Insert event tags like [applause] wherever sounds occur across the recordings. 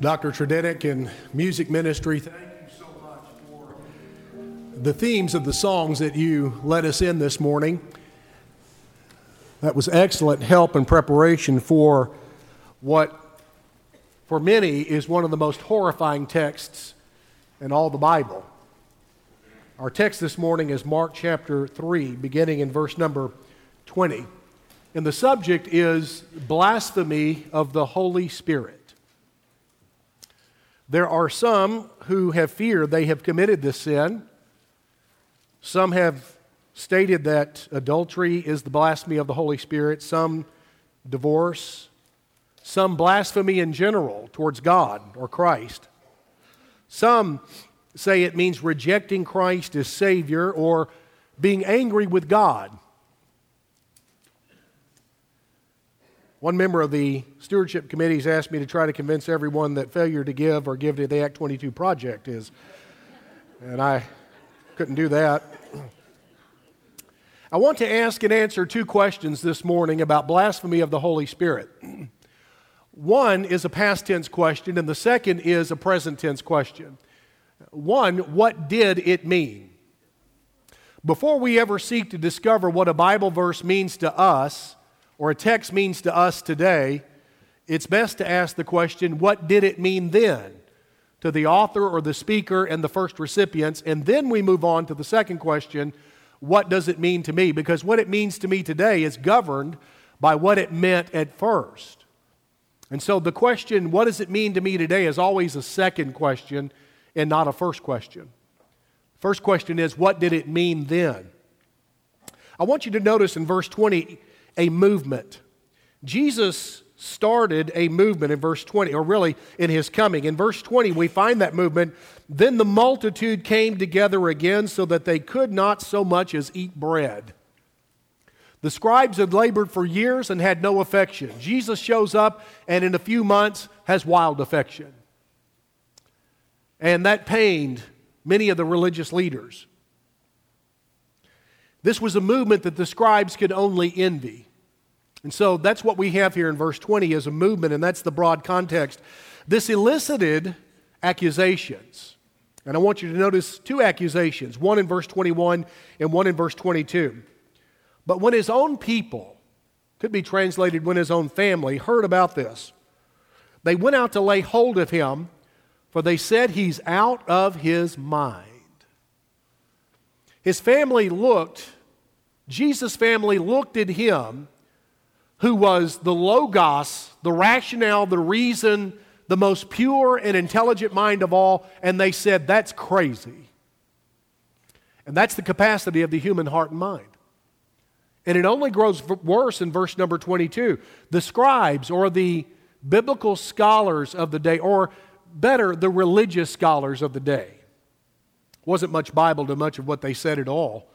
Dr. Tredenick and music ministry, thank you so much for the themes of the songs that you let us in this morning. That was excellent help and preparation for what, for many, is one of the most horrifying texts in all the Bible. Our text this morning is Mark chapter 3, beginning in verse number 20. And the subject is blasphemy of the Holy Spirit. There are some who have feared they have committed this sin. Some have stated that adultery is the blasphemy of the Holy Spirit, some divorce, some blasphemy in general towards God or Christ. Some say it means rejecting Christ as Savior or being angry with God. One member of the stewardship committees asked me to try to convince everyone that failure to give or give to the Act 22 project is, and I couldn't do that. I want to ask and answer two questions this morning about blasphemy of the Holy Spirit. One is a past tense question, and the second is a present tense question. One, what did it mean? Before we ever seek to discover what a Bible verse means to us, or a text means to us today, it's best to ask the question what did it mean then to the author or the speaker and the first recipients? And then we move on to the second question what does it mean to me? Because what it means to me today is governed by what it meant at first. And so the question, what does it mean to me today, is always a second question and not a first question. First question is, what did it mean then? I want you to notice in verse 20, a movement. Jesus started a movement in verse 20, or really in his coming. In verse 20, we find that movement. Then the multitude came together again so that they could not so much as eat bread. The scribes had labored for years and had no affection. Jesus shows up and in a few months has wild affection. And that pained many of the religious leaders. This was a movement that the scribes could only envy. And so that's what we have here in verse 20 as a movement, and that's the broad context. This elicited accusations. And I want you to notice two accusations one in verse 21 and one in verse 22. But when his own people, could be translated when his own family, heard about this, they went out to lay hold of him, for they said he's out of his mind. His family looked, Jesus' family looked at him who was the Logos, the rationale, the reason, the most pure and intelligent mind of all, and they said, That's crazy. And that's the capacity of the human heart and mind. And it only grows worse in verse number 22. The scribes or the biblical scholars of the day, or better, the religious scholars of the day, wasn't much Bible to much of what they said at all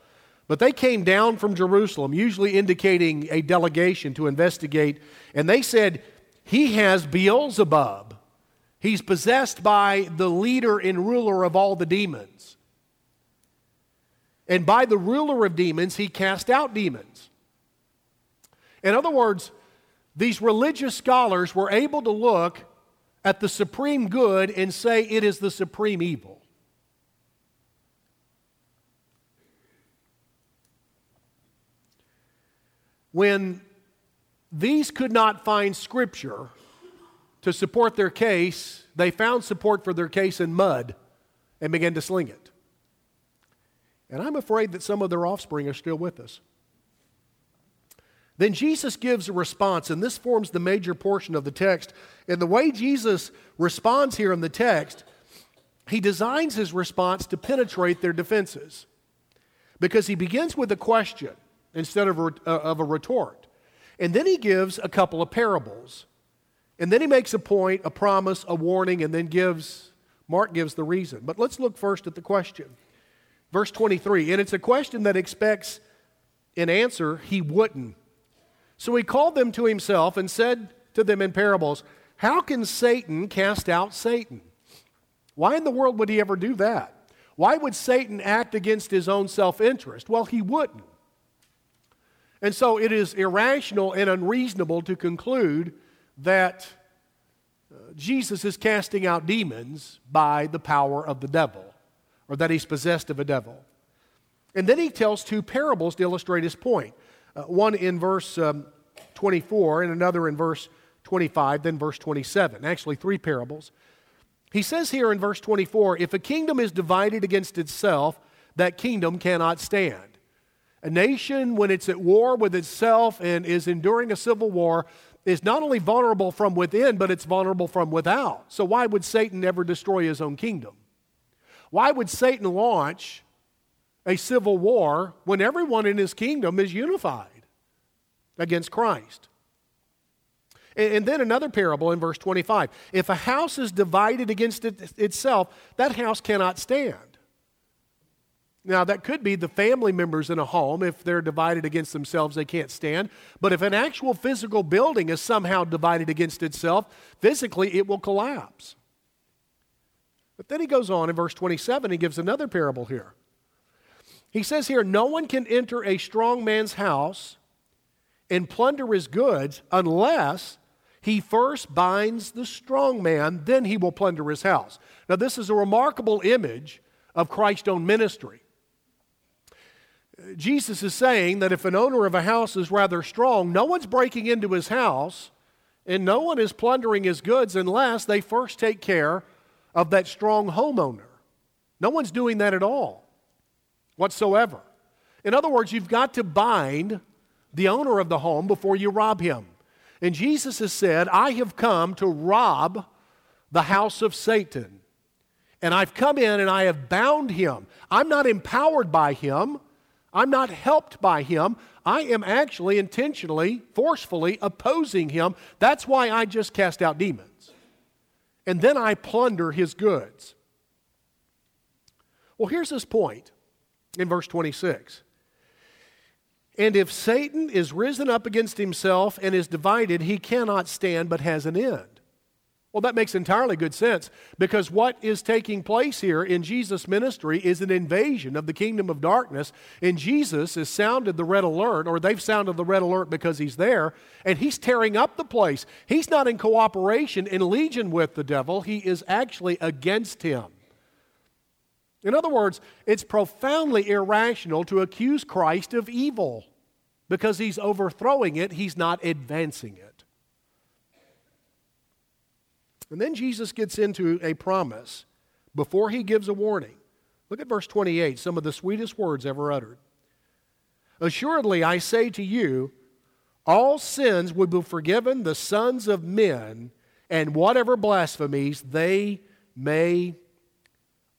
but they came down from Jerusalem, usually indicating a delegation to investigate, and they said, He has Beelzebub. He's possessed by the leader and ruler of all the demons. And by the ruler of demons, he cast out demons. In other words, these religious scholars were able to look at the supreme good and say it is the supreme evil. When these could not find scripture to support their case, they found support for their case in mud and began to sling it. And I'm afraid that some of their offspring are still with us. Then Jesus gives a response, and this forms the major portion of the text. And the way Jesus responds here in the text, he designs his response to penetrate their defenses. Because he begins with a question instead of a, uh, of a retort. And then he gives a couple of parables. And then he makes a point, a promise, a warning, and then gives, Mark gives the reason. But let's look first at the question. Verse 23, and it's a question that expects an answer he wouldn't. So he called them to himself and said to them in parables, How can Satan cast out Satan? Why in the world would he ever do that? Why would Satan act against his own self interest? Well, he wouldn't. And so it is irrational and unreasonable to conclude that Jesus is casting out demons by the power of the devil, or that he's possessed of a devil. And then he tells two parables to illustrate his point uh, one in verse um, 24 and another in verse 25, then verse 27. Actually, three parables. He says here in verse 24 if a kingdom is divided against itself, that kingdom cannot stand. A nation, when it's at war with itself and is enduring a civil war, is not only vulnerable from within, but it's vulnerable from without. So, why would Satan ever destroy his own kingdom? Why would Satan launch a civil war when everyone in his kingdom is unified against Christ? And then another parable in verse 25. If a house is divided against it itself, that house cannot stand. Now, that could be the family members in a home. If they're divided against themselves, they can't stand. But if an actual physical building is somehow divided against itself, physically it will collapse. But then he goes on in verse 27, he gives another parable here. He says here, No one can enter a strong man's house and plunder his goods unless he first binds the strong man, then he will plunder his house. Now, this is a remarkable image of Christ's own ministry. Jesus is saying that if an owner of a house is rather strong, no one's breaking into his house and no one is plundering his goods unless they first take care of that strong homeowner. No one's doing that at all whatsoever. In other words, you've got to bind the owner of the home before you rob him. And Jesus has said, I have come to rob the house of Satan. And I've come in and I have bound him. I'm not empowered by him. I'm not helped by him. I am actually intentionally, forcefully opposing him. That's why I just cast out demons. And then I plunder his goods. Well, here's his point in verse 26. And if Satan is risen up against himself and is divided, he cannot stand but has an end. Well, that makes entirely good sense because what is taking place here in Jesus' ministry is an invasion of the kingdom of darkness. And Jesus has sounded the red alert, or they've sounded the red alert because he's there, and he's tearing up the place. He's not in cooperation, in legion with the devil, he is actually against him. In other words, it's profoundly irrational to accuse Christ of evil because he's overthrowing it, he's not advancing it. And then Jesus gets into a promise before he gives a warning. Look at verse 28, some of the sweetest words ever uttered. Assuredly, I say to you, all sins will be forgiven the sons of men, and whatever blasphemies they may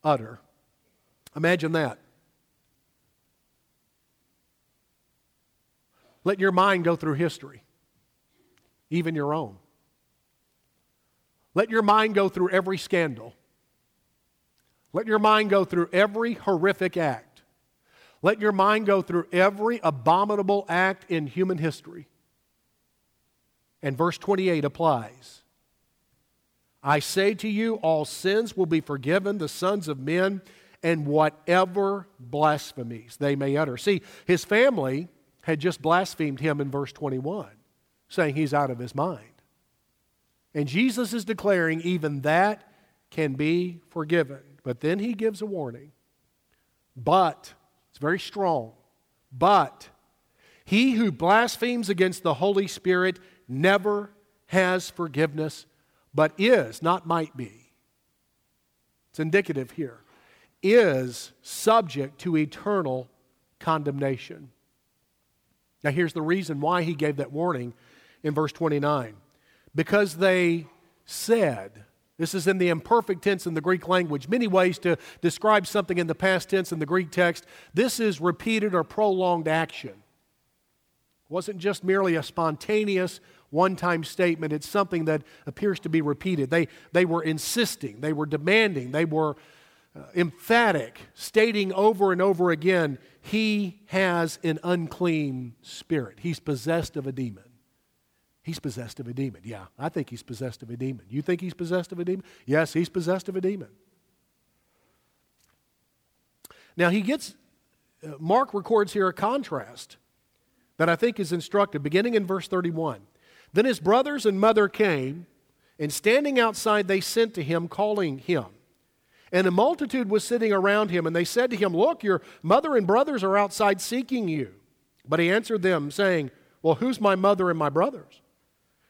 utter. Imagine that. Let your mind go through history, even your own. Let your mind go through every scandal. Let your mind go through every horrific act. Let your mind go through every abominable act in human history. And verse 28 applies. I say to you, all sins will be forgiven the sons of men and whatever blasphemies they may utter. See, his family had just blasphemed him in verse 21, saying he's out of his mind. And Jesus is declaring even that can be forgiven. But then he gives a warning. But, it's very strong, but he who blasphemes against the Holy Spirit never has forgiveness, but is, not might be. It's indicative here, is subject to eternal condemnation. Now, here's the reason why he gave that warning in verse 29 because they said, this is in the imperfect tense in the Greek language. Many ways to describe something in the past tense in the Greek text. This is repeated or prolonged action. It wasn't just merely a spontaneous one time statement, it's something that appears to be repeated. They, they were insisting, they were demanding, they were uh, emphatic, stating over and over again, he has an unclean spirit. He's possessed of a demon. He's possessed of a demon. Yeah, I think he's possessed of a demon. You think he's possessed of a demon? Yes, he's possessed of a demon. Now, he gets, uh, Mark records here a contrast that I think is instructive, beginning in verse 31. Then his brothers and mother came And standing outside, they sent to him, calling him. And a multitude was sitting around him, and they said to him, Look, your mother and brothers are outside seeking you. But he answered them, saying, Well, who's my mother and my brothers?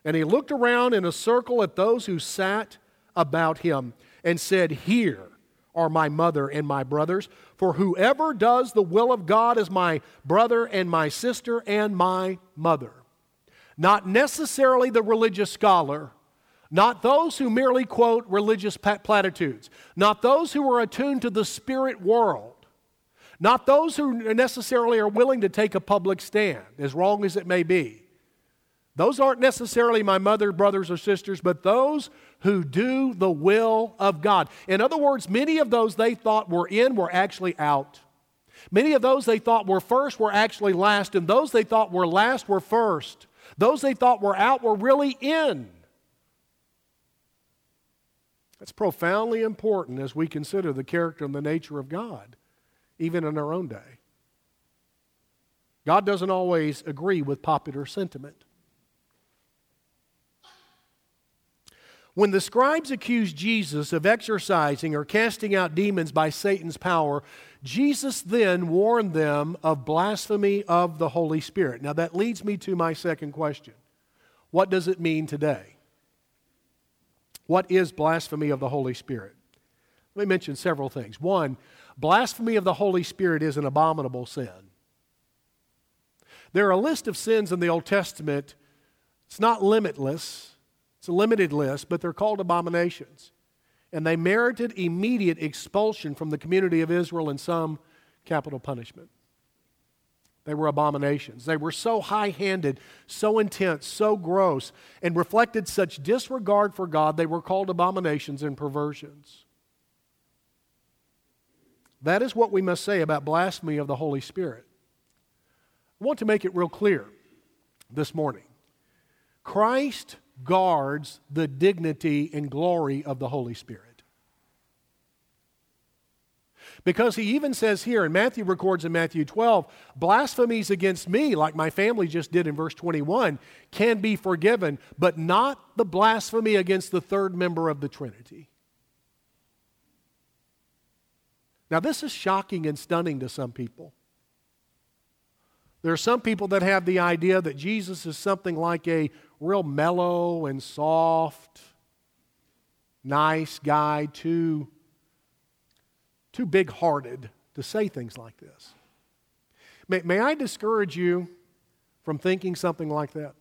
And he looked around in a circle at those who sat about him and said, Here are my mother and my brothers. For whoever does the will of God is my brother and my sister and my mother. Not necessarily the religious scholar, not those who merely quote religious platitudes, not those who are attuned to the spirit world, not those who necessarily are willing to take a public stand, as wrong as it may be. Those aren't necessarily my mother, brothers, or sisters, but those who do the will of God. In other words, many of those they thought were in were actually out. Many of those they thought were first were actually last, and those they thought were last were first. Those they thought were out were really in. That's profoundly important as we consider the character and the nature of God, even in our own day. God doesn't always agree with popular sentiment. When the scribes accused Jesus of exorcising or casting out demons by Satan's power, Jesus then warned them of blasphemy of the Holy Spirit. Now, that leads me to my second question What does it mean today? What is blasphemy of the Holy Spirit? Let me mention several things. One, blasphemy of the Holy Spirit is an abominable sin. There are a list of sins in the Old Testament, it's not limitless. It's a limited list, but they're called abominations. And they merited immediate expulsion from the community of Israel and some capital punishment. They were abominations. They were so high handed, so intense, so gross, and reflected such disregard for God, they were called abominations and perversions. That is what we must say about blasphemy of the Holy Spirit. I want to make it real clear this morning. Christ guards the dignity and glory of the Holy Spirit. Because he even says here, and Matthew records in Matthew 12, blasphemies against me, like my family just did in verse 21, can be forgiven, but not the blasphemy against the third member of the Trinity. Now, this is shocking and stunning to some people. There are some people that have the idea that Jesus is something like a real mellow and soft, nice guy, too, too big hearted to say things like this. May, may I discourage you from thinking something like that?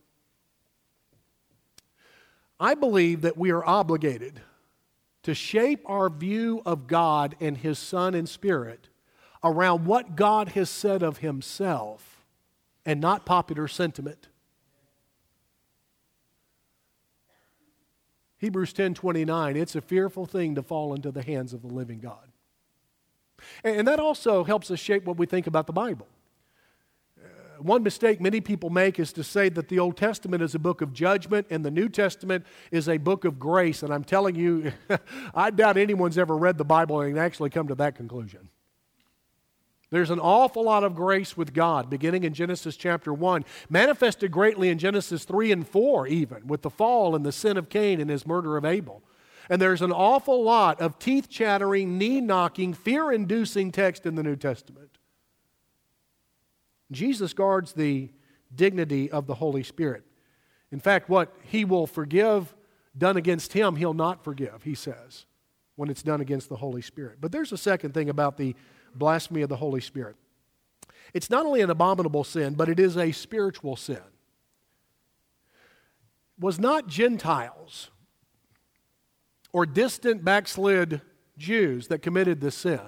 I believe that we are obligated to shape our view of God and His Son and Spirit around what God has said of Himself and not popular sentiment. Hebrews 10:29, it's a fearful thing to fall into the hands of the living God. And that also helps us shape what we think about the Bible. Uh, one mistake many people make is to say that the Old Testament is a book of judgment and the New Testament is a book of grace. And I'm telling you, [laughs] I doubt anyone's ever read the Bible and actually come to that conclusion. There's an awful lot of grace with God, beginning in Genesis chapter 1, manifested greatly in Genesis 3 and 4, even, with the fall and the sin of Cain and his murder of Abel. And there's an awful lot of teeth chattering, knee knocking, fear inducing text in the New Testament. Jesus guards the dignity of the Holy Spirit. In fact, what he will forgive done against him, he'll not forgive, he says, when it's done against the Holy Spirit. But there's a second thing about the blasphemy of the Holy Spirit. It's not only an abominable sin, but it is a spiritual sin. Was not Gentiles or distant backslid Jews that committed this sin.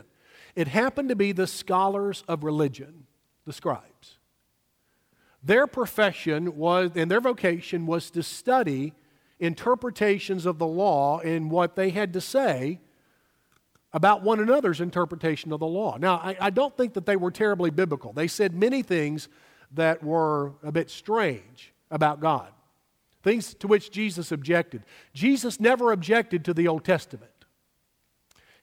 It happened to be the scholars of religion, the scribes. Their profession was, and their vocation was to study interpretations of the law and what they had to say about one another's interpretation of the law. Now, I, I, don't think that they were terribly biblical. They said many things that were a bit strange about God, things to which Jesus objected. Jesus never objected to the Old Testament,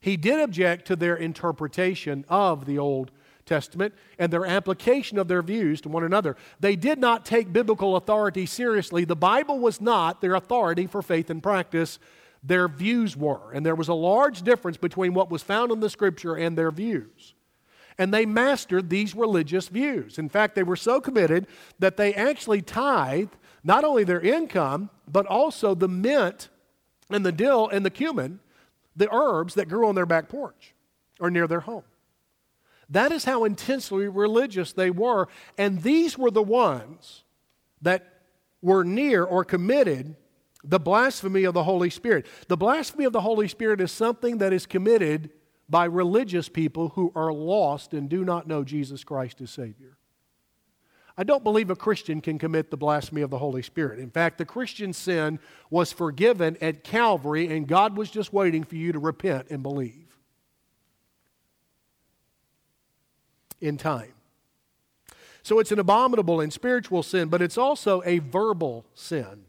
he did object to their interpretation of the Old Testament and their application of their views to one another. They did not take biblical authority seriously. The Bible was not their authority for faith and practice. Their views were. And there was a large difference between what was found in the Scripture and their views. And they mastered these religious views. In fact, they were so committed that they actually tithed not only their income, but also the mint and the dill and the cumin, the herbs that grew on their back porch or near their home. That is how intensely religious they were. And these were the ones that were near or committed the blasphemy of the Holy Spirit. The blasphemy of the Holy Spirit is something that is committed by religious people who are lost and do not know Jesus Christ as Savior. I don't believe a Christian can commit the blasphemy of the Holy Spirit. In fact, the Christian sin was forgiven at Calvary, and God was just waiting for you to repent and believe. In time. So it's an abominable and spiritual sin, but it's also a verbal sin.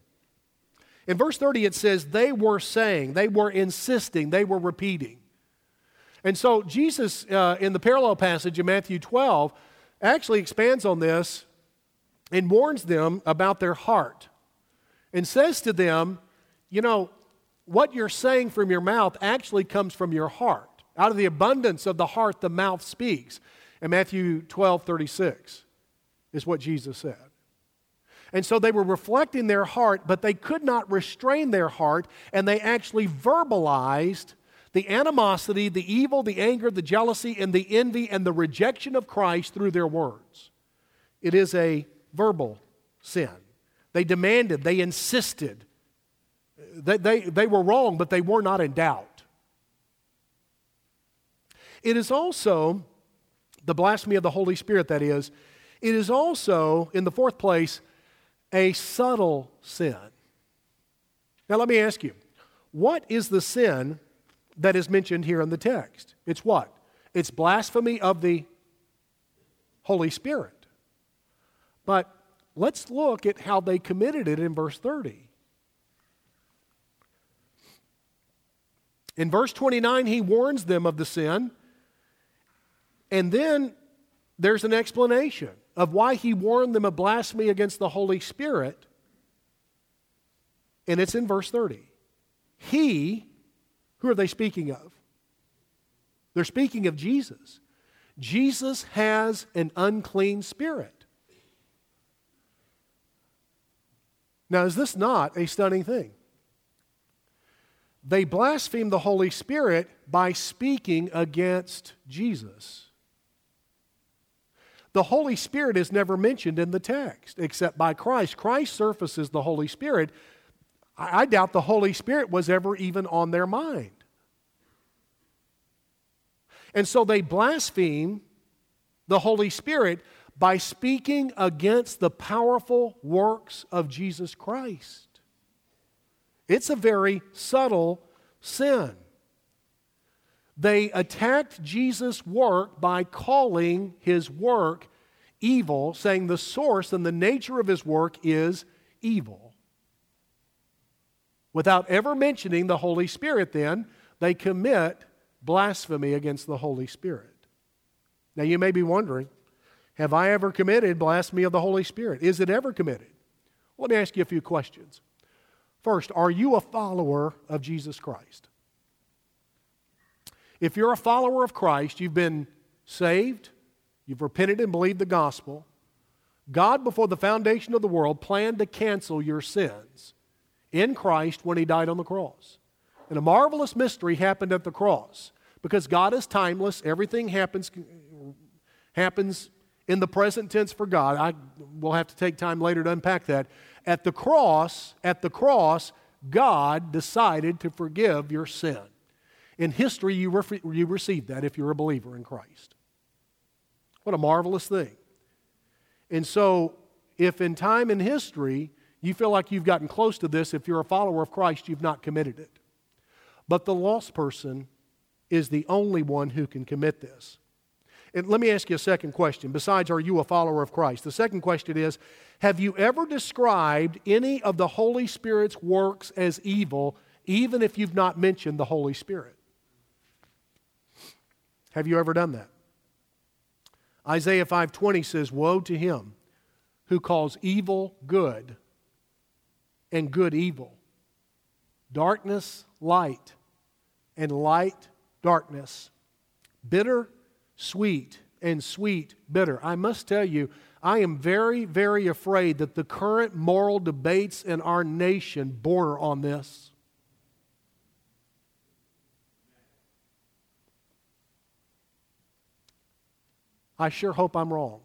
In verse 30, it says, They were saying, they were insisting, they were repeating. And so Jesus, uh, in the parallel passage in Matthew 12, actually expands on this and warns them about their heart and says to them, you know, what you're saying from your mouth actually comes from your heart. Out of the abundance of the heart, the mouth speaks. And Matthew 12, 36 is what Jesus said. And so they were reflecting their heart, but they could not restrain their heart, and they actually verbalized the animosity, the evil, the anger, the jealousy, and the envy and the rejection of Christ through their words. It is a verbal sin. They demanded, they insisted. They, they, they were wrong, but they were not in doubt. It is also the blasphemy of the Holy Spirit, that is, it is also, in the fourth place, a subtle sin. Now, let me ask you what is the sin that is mentioned here in the text? It's what? It's blasphemy of the Holy Spirit. But let's look at how they committed it in verse 30. In verse 29, he warns them of the sin. And then there's an explanation of why he warned them of blasphemy against the Holy Spirit. And it's in verse 30. He, who are they speaking of? They're speaking of Jesus. Jesus has an unclean spirit. Now, is this not a stunning thing? They blaspheme the Holy Spirit by speaking against Jesus. The Holy Spirit is never mentioned in the text except by Christ. Christ surfaces the Holy Spirit. I, doubt the Holy Spirit was ever even on their mind. And so they blaspheme the Holy Spirit by speaking against the powerful works of Jesus Christ. It's a very subtle sin. They attacked Jesus' work by calling his work evil, saying the source and the nature of his work is evil. Without ever mentioning the Holy Spirit, then, they commit blasphemy against the Holy Spirit. Now, you may be wondering, have I ever committed blasphemy of the Holy Spirit? Is it ever committed? Let me ask you a few questions. First, are you a follower of Jesus Christ? If you're a follower of Christ, you've been saved, you've repented and believed the gospel. God, before the foundation of the world, planned to cancel your sins in Christ when He died on the cross. And a marvelous mystery happened at the cross because God is timeless, everything happens, happens in the present tense for God. I will have to take time later to unpack that. At the cross, at the cross, God decided to forgive your sin. In history, you, re- you received that if you're a believer in Christ. What a marvelous thing. And so, if in time in history you feel like you've gotten close to this, if you're a follower of Christ, you've not committed it. But the lost person is the only one who can commit this. And let me ask you a second question. Besides, are you a follower of Christ? The second question is Have you ever described any of the Holy Spirit's works as evil, even if you've not mentioned the Holy Spirit? Have you ever done that? Isaiah 5:20 says, "Woe to him who calls evil good and good evil, darkness light and light darkness, bitter sweet and sweet bitter." I must tell you, I am very very afraid that the current moral debates in our nation border on this. I sure hope I'm wrong.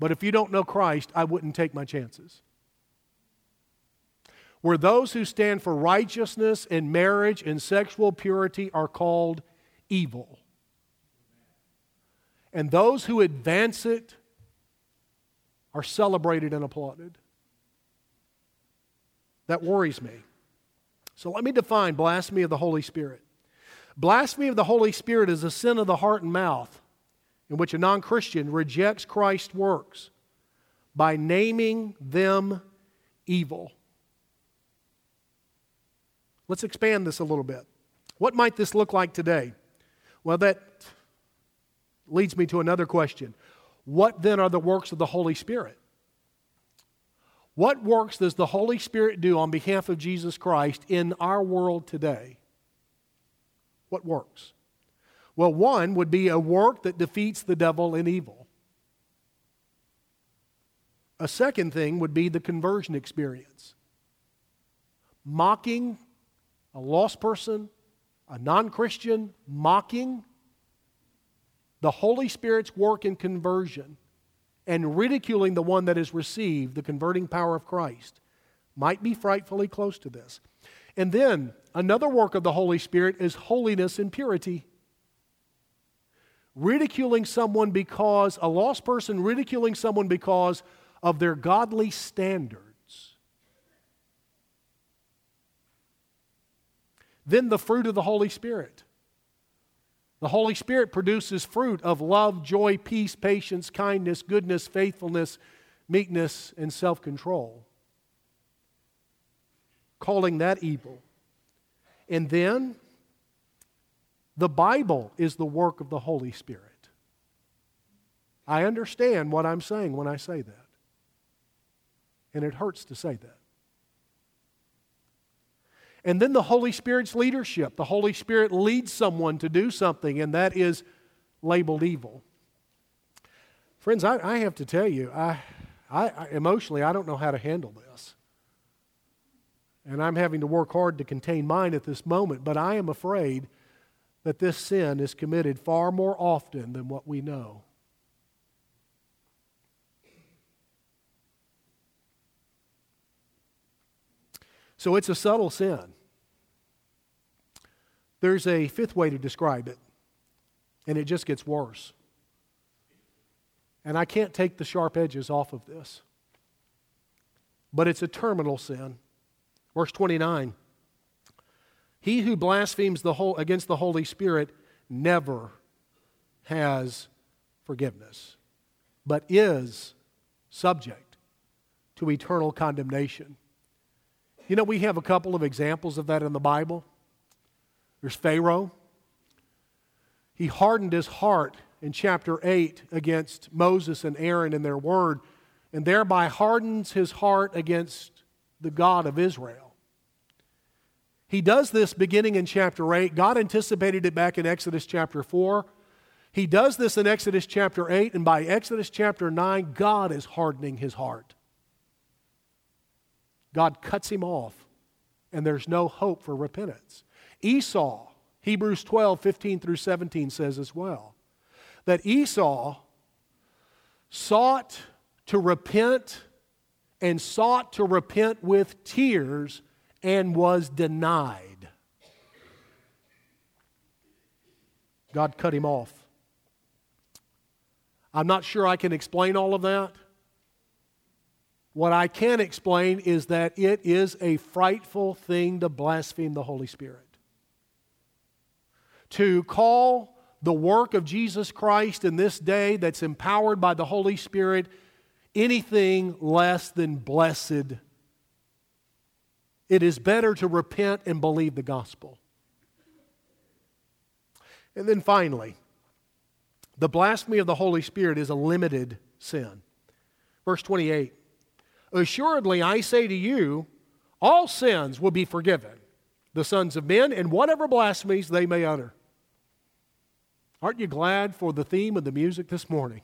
But if you don't know Christ, I wouldn't take my chances. Where those who stand for righteousness and marriage and sexual purity are called evil. And those who advance it are celebrated and applauded. That worries me. So let me define blasphemy of the Holy Spirit. Blasphemy of the Holy Spirit is a sin of the heart and mouth in which a non Christian rejects Christ's works by naming them evil. Let's expand this a little bit. What might this look like today? Well, that leads me to another question. What then are the works of the Holy Spirit? What works does the Holy Spirit do on behalf of Jesus Christ in our world today? What works? Well, one would be a work that defeats the devil and evil. A second thing would be the conversion experience. Mocking a lost person, a non Christian, mocking the Holy Spirit's work in conversion and ridiculing the one that has received the converting power of Christ might be frightfully close to this. And then another work of the Holy Spirit is holiness and purity. Ridiculing someone because, a lost person ridiculing someone because of their godly standards. Then the fruit of the Holy Spirit. The Holy Spirit produces fruit of love, joy, peace, patience, kindness, goodness, faithfulness, meekness, and self control. Calling that evil. And then the Bible is the work of the Holy Spirit. I understand what I'm saying when I say that. And it hurts to say that. And then the Holy Spirit's leadership. The Holy Spirit leads someone to do something, and that is labeled evil. Friends, I, I have to tell you, I, I, I, emotionally, I don't know how to handle this. And I'm having to work hard to contain mine at this moment, but I am afraid that this sin is committed far more often than what we know. So it's a subtle sin. There's a fifth way to describe it, and it just gets worse. And I can't take the sharp edges off of this. But it's a terminal sin. Verse 29 he who blasphemes the whole, against the Holy Spirit never has forgiveness, but is subject to eternal condemnation. You know, we have a couple of examples of that in the Bible. There's Pharaoh. He hardened his heart in chapter 8 against Moses and Aaron and their word, and thereby hardens his heart against the God of Israel. He does this beginning in chapter 8. God anticipated it back in Exodus chapter 4. He does this in Exodus chapter 8, and by Exodus chapter 9, God is hardening his heart. God cuts him off, and there's no hope for repentance. Esau, Hebrews 12, 15 through 17 says as well, that Esau sought to repent and sought to repent with tears and was denied. God cut him off. I'm not sure I can explain all of that. What I can explain is that it is a frightful thing to blaspheme the Holy Spirit. To call the work of Jesus Christ in this day that's empowered by the Holy Spirit anything less than blessed it is better to repent and believe the gospel. And then finally, The blasphemy of the Holy Spirit is a limited sin. Verse 28 Assuredly, I say to you, all sins will be forgiven the sons of men and whatever blasphemies they may utter. Aren't you glad for the theme of the music this morning?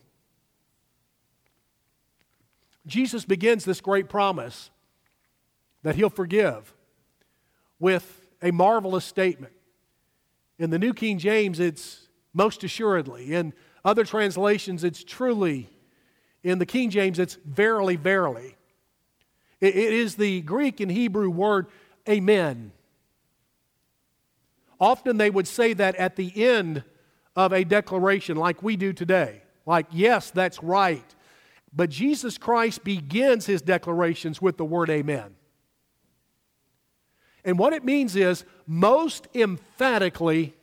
Jesus begins this great promise that he'll forgive with a marvelous statement. In the New King James, it's most assuredly. In other translations, it's truly. In the King James, it's verily, verily. it is the Greek and Hebrew word amen. Often they would say that at the end of a declaration, like we do today. Like, yes, that's right. But Jesus Christ begins his declarations with the word amen. And what it means is, most emphatically,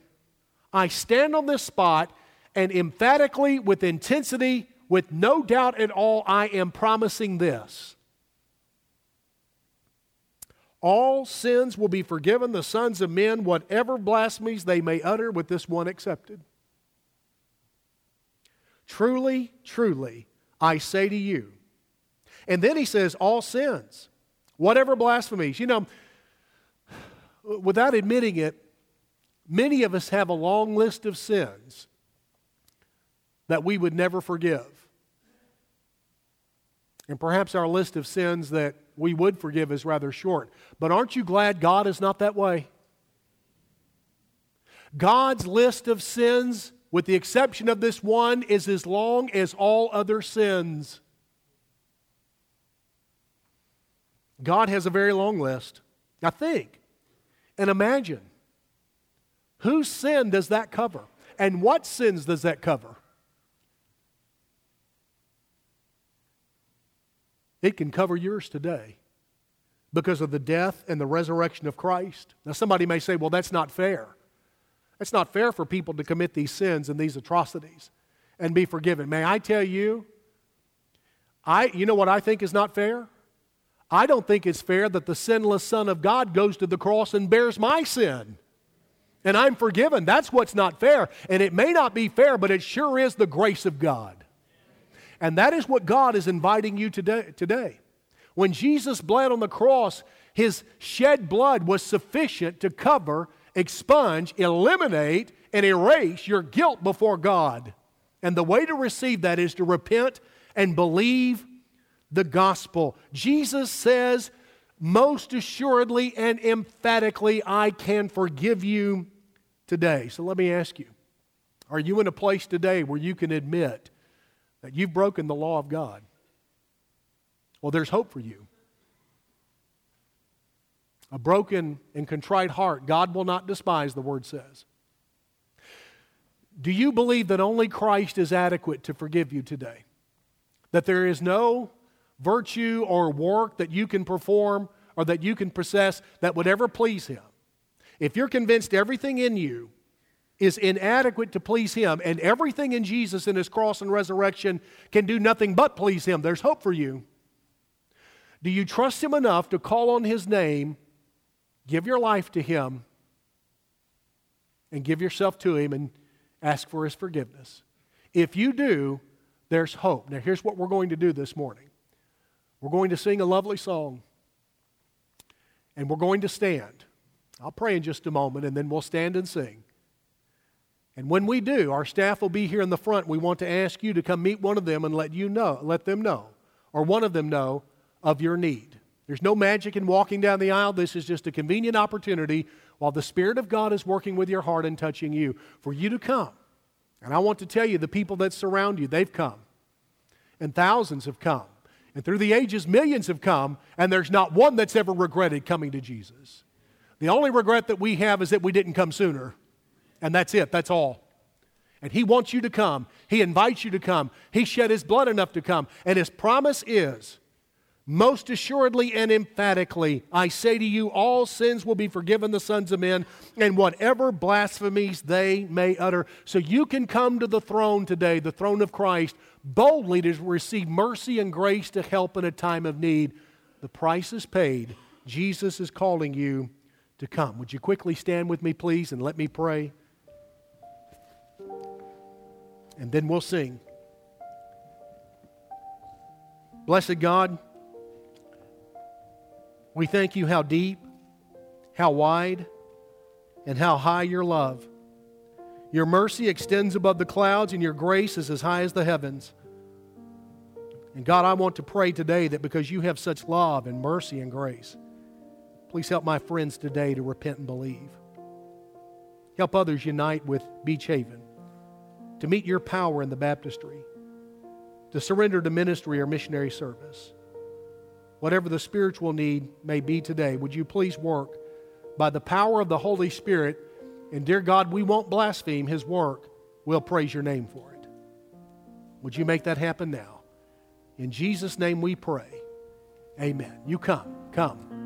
I stand on this spot and emphatically, with intensity, with no doubt at all, I am promising this. All sins will be forgiven the sons of men, whatever blasphemies they may utter, with this one excepted. Truly, truly, I say to you. And then he says, all sins, whatever blasphemies. You know, without admitting it, many of us have a long list of sins that we would never forgive. And perhaps our list of sins that we would forgive is rather short. But aren't you glad God is not that way? God's list of sins, with the exception of this one, is as long as all other sins. God has a very long list. I think and imagine whose sin does that cover? And what sins does that cover? It can cover yours today because of the death and the resurrection of Christ. Now, somebody may say, well, that's not fair. It's not fair for people to commit these sins and these atrocities and be forgiven. May I tell you, I, you know what I think is not fair? I don't think it's fair that the sinless Son of God goes to the cross and bears my sin. And I'm forgiven. That's what's not fair. And it may not be fair, but it sure is the grace of God. And that is what God is inviting you today. today. When Jesus bled on the cross, his shed blood was sufficient to cover, expunge, eliminate, and erase your guilt before God. And the way to receive that is to repent and believe the gospel. Jesus says, most assuredly and emphatically, I can forgive you today. So let me ask you are you in a place today where you can admit that you've broken the law of God, well, there's hope for you. A broken and contrite heart, God will not despise, the word says. Do you believe that only Christ is adequate to forgive you today? That there is no virtue or work that you can perform or that you can possess that would ever please Him? If you're convinced everything in you is inadequate to please Him, and everything in Jesus and His cross and resurrection can do nothing but please Him. There's hope for you. Do you trust Him enough to call on His name, give your life to Him, and give yourself to Him and ask for His forgiveness? If you do, there's hope. Now, here's what we're going to do this morning we're going to sing a lovely song, and we're going to stand. I'll pray in just a moment, and then we'll stand and sing. And when we do, our staff will be here in the front. We want to ask you to come meet one of them and let you know, let them know, or one of them know of your need. There's no magic in walking down the aisle. This is just a convenient opportunity while the Spirit of God is working with your heart and touching you for you to come. And I want to tell you, the people that surround you, they've come. And thousands have come. And through the ages, millions have come, and there's not one that's ever regretted coming to Jesus. The only regret that we have is that we didn't come sooner. And that's it, that's all. And He wants you to come. He invites you to come. He shed His blood enough to come. And His promise is most assuredly and emphatically, I say to you, all sins will be forgiven the sons of men, and whatever blasphemies they may utter. So you can come to the throne today, the throne of Christ, boldly to receive mercy and grace to help in a time of need. The price is paid. Jesus is calling you to come. Would you quickly stand with me, please, and let me pray? and then we'll sing. Blessed God, we thank you how deep, how wide, and how high your love. Your mercy extends above the clouds, and your grace is as high as the heavens. And God, I want to pray today that because you have such love and mercy and grace, please help my friends today to repent and believe. Help others unite with Beach Haven to meet your power in the baptistry, to surrender to ministry or missionary service. Whatever the spiritual need may be today, would you please work by the power of the Holy Spirit? And dear God, we won't blaspheme His work. We'll praise your name for it. Would you make that happen now? In Jesus' name we pray. Amen. You come. Come.